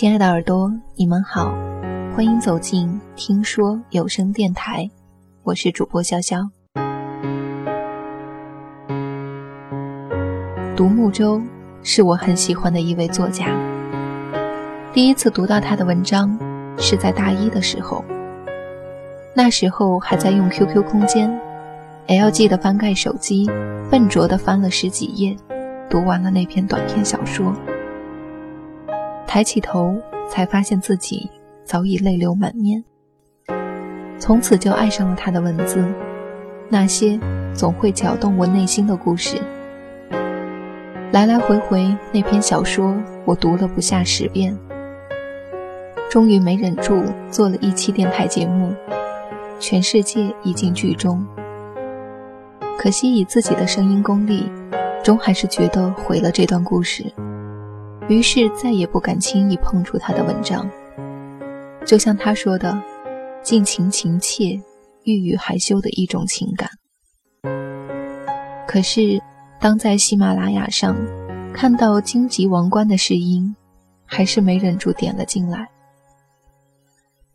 亲爱的耳朵，你们好，欢迎走进听说有声电台，我是主播潇潇。独木舟是我很喜欢的一位作家。第一次读到他的文章是在大一的时候，那时候还在用 QQ 空间，LG 的翻盖手机，笨拙地翻了十几页，读完了那篇短篇小说。抬起头，才发现自己早已泪流满面。从此就爱上了他的文字，那些总会搅动我内心的故事。来来回回，那篇小说我读了不下十遍。终于没忍住，做了一期电台节目，全世界已进剧中。可惜以自己的声音功力，终还是觉得毁了这段故事。于是再也不敢轻易碰触他的文章，就像他说的：“尽情情切，欲语还羞的一种情感。”可是，当在喜马拉雅上看到荆棘王冠的试音，还是没忍住点了进来。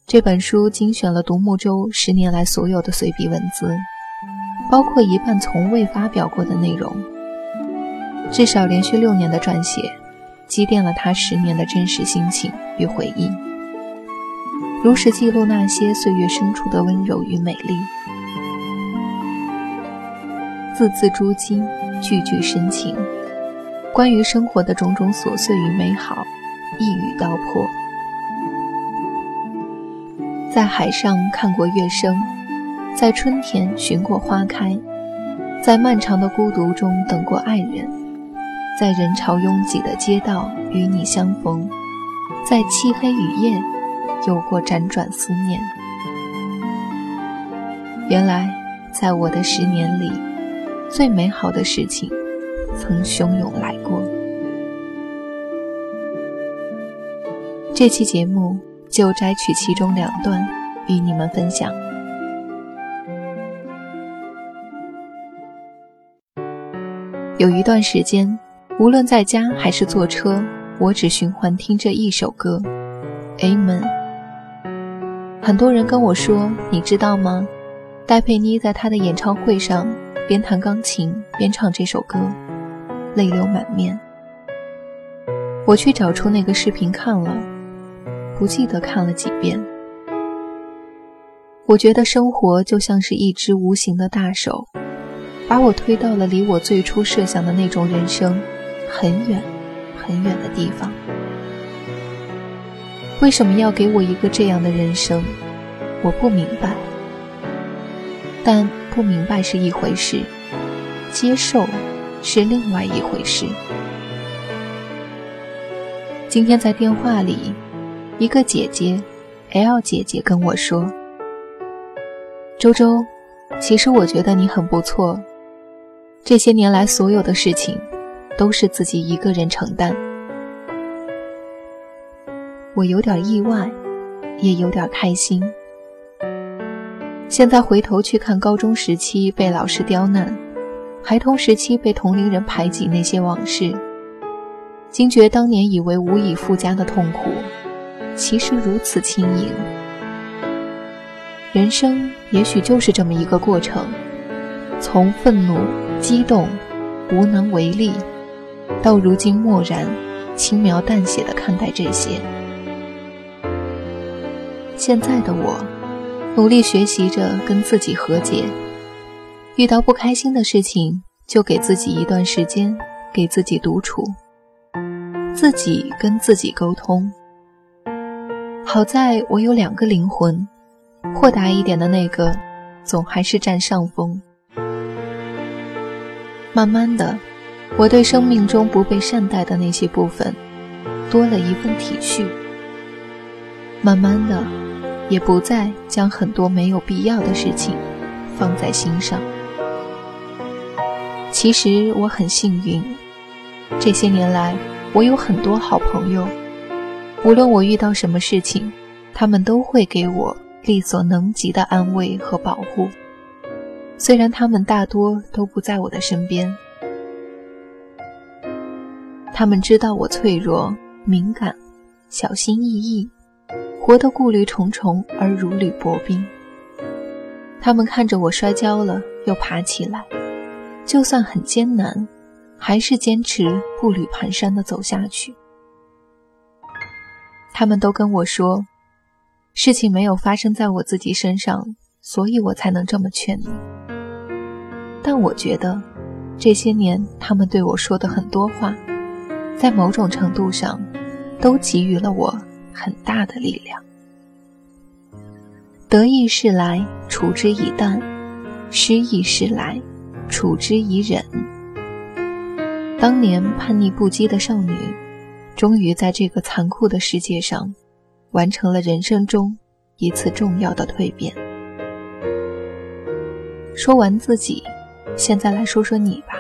这本书精选了独木舟十年来所有的随笔文字，包括一半从未发表过的内容，至少连续六年的撰写。积淀了他十年的真实心情与回忆，如实记录那些岁月深处的温柔与美丽，字字珠玑，句句深情。关于生活的种种琐碎与美好，一语道破。在海上看过月升，在春天寻过花开，在漫长的孤独中等过爱人。在人潮拥挤的街道与你相逢，在漆黑雨夜有过辗转思念。原来，在我的十年里，最美好的事情曾汹涌来过。这期节目就摘取其中两段与你们分享。有一段时间。无论在家还是坐车，我只循环听这一首歌，《Amen》。很多人跟我说：“你知道吗？戴佩妮在她的演唱会上边弹钢琴边唱这首歌，泪流满面。”我去找出那个视频看了，不记得看了几遍。我觉得生活就像是一只无形的大手，把我推到了离我最初设想的那种人生。很远，很远的地方。为什么要给我一个这样的人生？我不明白。但不明白是一回事，接受是另外一回事。今天在电话里，一个姐姐，L 姐姐跟我说：“周周，其实我觉得你很不错。这些年来所有的事情。”都是自己一个人承担，我有点意外，也有点开心。现在回头去看高中时期被老师刁难，孩童时期被同龄人排挤那些往事，惊觉当年以为无以复加的痛苦，其实如此轻盈。人生也许就是这么一个过程，从愤怒、激动、无能为力。到如今漠然、轻描淡写的看待这些。现在的我，努力学习着跟自己和解。遇到不开心的事情，就给自己一段时间，给自己独处，自己跟自己沟通。好在我有两个灵魂，豁达一点的那个，总还是占上风。慢慢的。我对生命中不被善待的那些部分，多了一份体恤。慢慢的，也不再将很多没有必要的事情放在心上。其实我很幸运，这些年来我有很多好朋友，无论我遇到什么事情，他们都会给我力所能及的安慰和保护。虽然他们大多都不在我的身边。他们知道我脆弱、敏感，小心翼翼，活得顾虑重重而如履薄冰。他们看着我摔跤了，又爬起来，就算很艰难，还是坚持步履蹒跚地走下去。他们都跟我说，事情没有发生在我自己身上，所以我才能这么劝你。但我觉得，这些年他们对我说的很多话，在某种程度上，都给予了我很大的力量。得意事来，处之以淡；失意事来，处之以忍。当年叛逆不羁的少女，终于在这个残酷的世界上，完成了人生中一次重要的蜕变。说完自己，现在来说说你吧。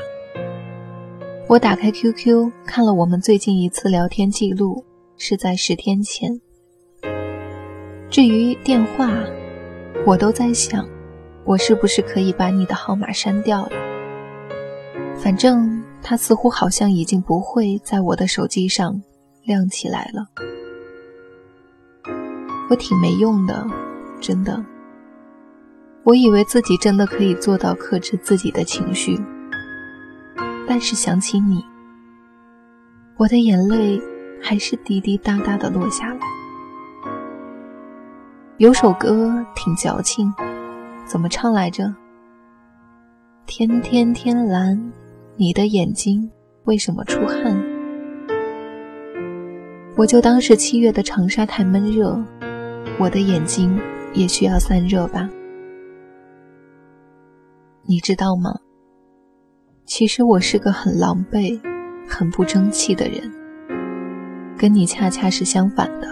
我打开 QQ 看了我们最近一次聊天记录，是在十天前。至于电话，我都在想，我是不是可以把你的号码删掉了？反正它似乎好像已经不会在我的手机上亮起来了。我挺没用的，真的。我以为自己真的可以做到克制自己的情绪，但是想起你，我的眼泪还是滴滴答答的落下来。有首歌挺矫情，怎么唱来着？天天天蓝，你的眼睛为什么出汗？我就当是七月的长沙太闷热，我的眼睛也需要散热吧。你知道吗？其实我是个很狼狈、很不争气的人，跟你恰恰是相反的。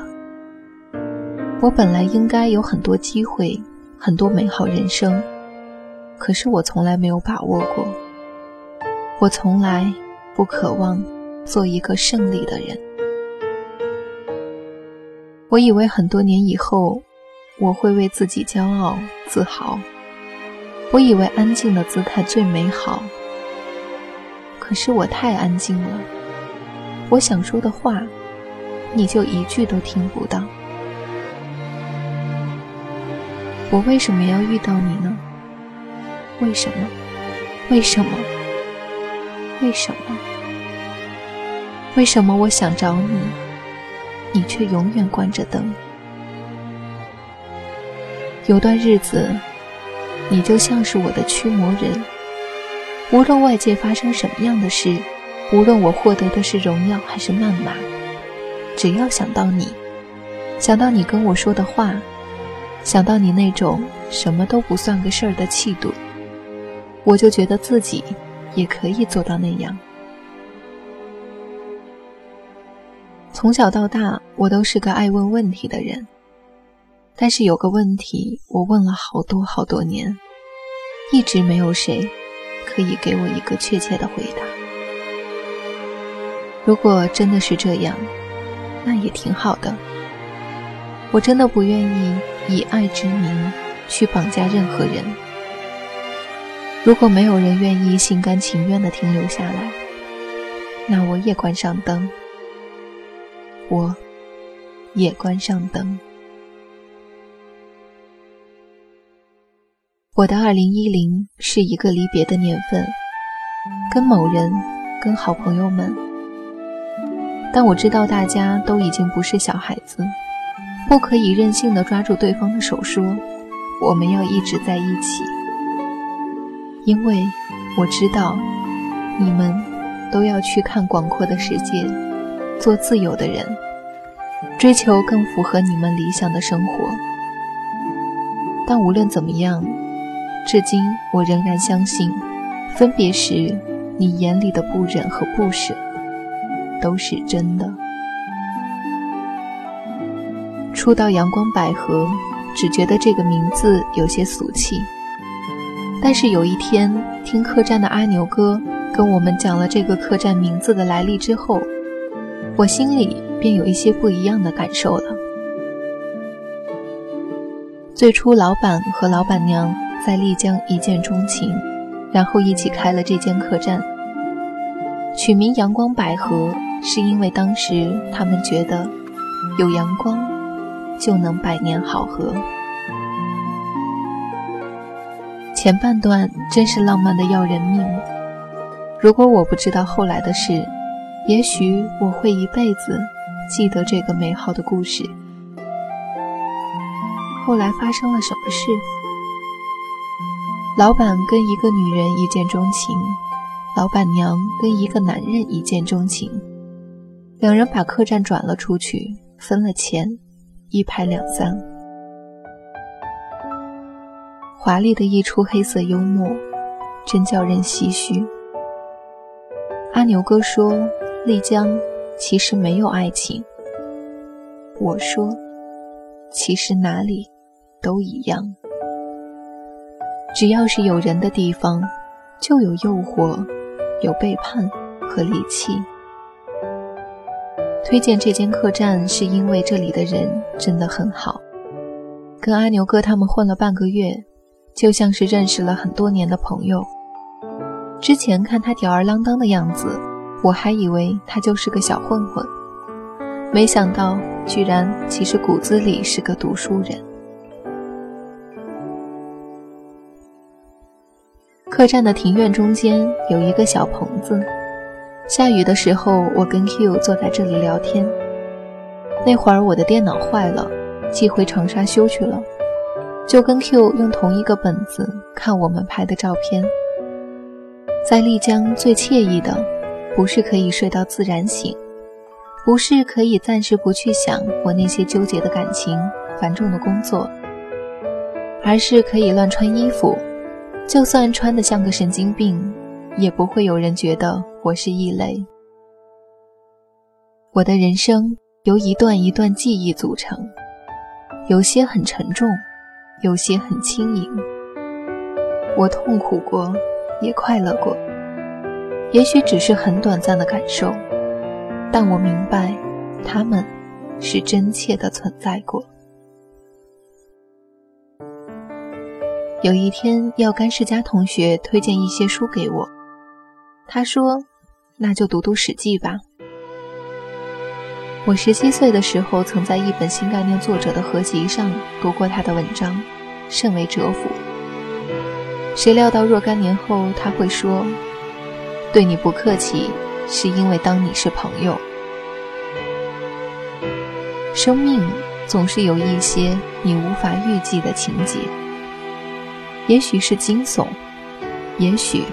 我本来应该有很多机会，很多美好人生，可是我从来没有把握过。我从来不渴望做一个胜利的人。我以为很多年以后，我会为自己骄傲自豪。我以为安静的姿态最美好。是我太安静了，我想说的话，你就一句都听不到。我为什么要遇到你呢？为什么？为什么？为什么？为什么我想找你，你却永远关着灯？有段日子，你就像是我的驱魔人。无论外界发生什么样的事，无论我获得的是荣耀还是谩骂，只要想到你，想到你跟我说的话。想到你那种什么都不算个事儿的气度，我就觉得自己也可以做到那样。从小到大，我都是个爱问问题的人，但是有个问题，我问了好多好多年，一直没有谁可以给我一个确切的回答。如果真的是这样，那也挺好的。我真的不愿意以爱之名去绑架任何人。如果没有人愿意心甘情愿地停留下来，那我也关上灯。我也关上灯。我的二零一零是一个离别的年份，跟某人，跟好朋友们。但我知道大家都已经不是小孩子。不可以任性的抓住对方的手说：“我们要一直在一起。”因为我知道，你们都要去看广阔的世界，做自由的人，追求更符合你们理想的生活。但无论怎么样，至今我仍然相信，分别时你眼里的不忍和不舍，都是真的。初到阳光百合，只觉得这个名字有些俗气。但是有一天听客栈的阿牛哥跟我们讲了这个客栈名字的来历之后，我心里便有一些不一样的感受了。最初老板和老板娘在丽江一见钟情，然后一起开了这间客栈。取名阳光百合，是因为当时他们觉得。有阳光，就能百年好合。前半段真是浪漫的要人命。如果我不知道后来的事，也许我会一辈子记得这个美好的故事。后来发生了什么事？老板跟一个女人一见钟情，老板娘跟一个男人一见钟情，两人把客栈转了出去，分了钱，一拍两散。华丽的一出黑色幽默，真叫人唏嘘。阿牛哥说：“丽江其实没有爱情。”我说：“其实哪里都一样。”只要是有人的地方，就有诱惑，有背叛和戾气。推荐这间客栈是因为这里的人真的很好。跟阿牛哥他们混了半个月，就像是认识了很多年的朋友。之前看他吊儿郎当的样子，我还以为他就是个小混混，没想到居然其实骨子里是个读书人。客栈的庭院中间有一个小棚子，下雨的时候，我跟 Q 坐在这里聊天。那会儿我的电脑坏了，寄回长沙修去了，就跟 Q 用同一个本子看我们拍的照片。在丽江最惬意的，不是可以睡到自然醒，不是可以暂时不去想我那些纠结的感情、繁重的工作，而是可以乱穿衣服。就算穿得像个神经病，也不会有人觉得我是异类。我的人生由一段一段记忆组成，有些很沉重，有些很轻盈。我痛苦过，也快乐过，也许只是很短暂的感受，但我明白，他们是真切的存在过。有一天，要甘世佳同学推荐一些书给我，他说：“那就读读《史记》吧。”我十七岁的时候，曾在一本新概念作者的合集上读过他的文章，甚为折服。谁料到若干年后，他会说：“对你不客气，是因为当你是朋友。”生命总是有一些你无法预计的情节。也许是惊悚，也许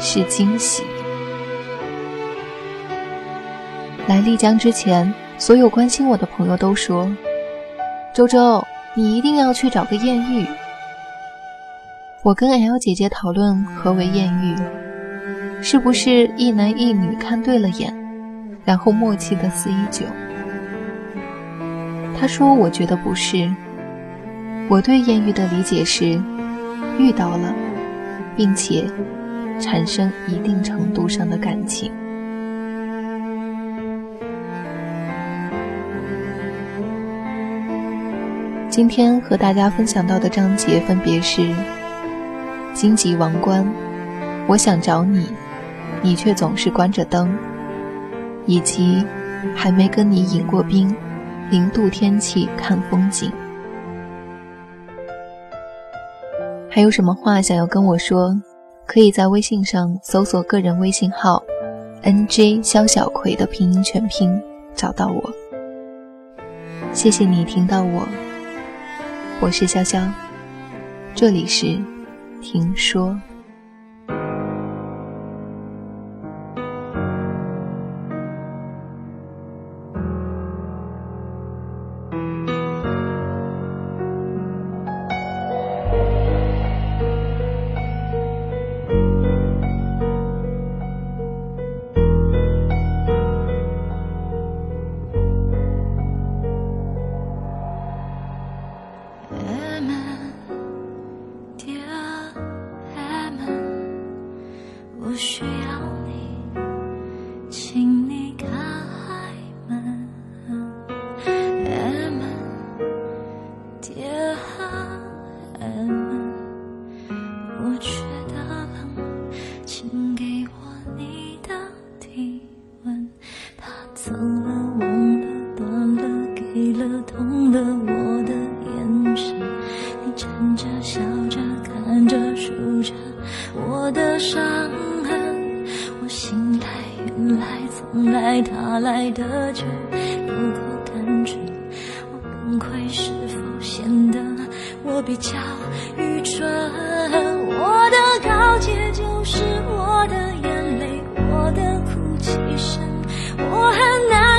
是惊喜。来丽江之前，所有关心我的朋友都说：“周周，你一定要去找个艳遇。”我跟 L 姐姐讨论何为艳遇，是不是一男一女看对了眼，然后默契的肆意酒？她说：“我觉得不是。我对艳遇的理解是。”遇到了，并且产生一定程度上的感情。今天和大家分享到的章节分别是《荆棘王冠》，我想找你，你却总是关着灯，以及还没跟你饮过冰，零度天气看风景。还有什么话想要跟我说？可以在微信上搜索个人微信号 “nj 肖小葵”的拼音全拼，找到我。谢谢你听到我，我是潇潇，这里是听说。愚蠢。我的告解就是我的眼泪我的哭泣声。我很难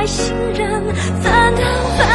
外星人，烦恼。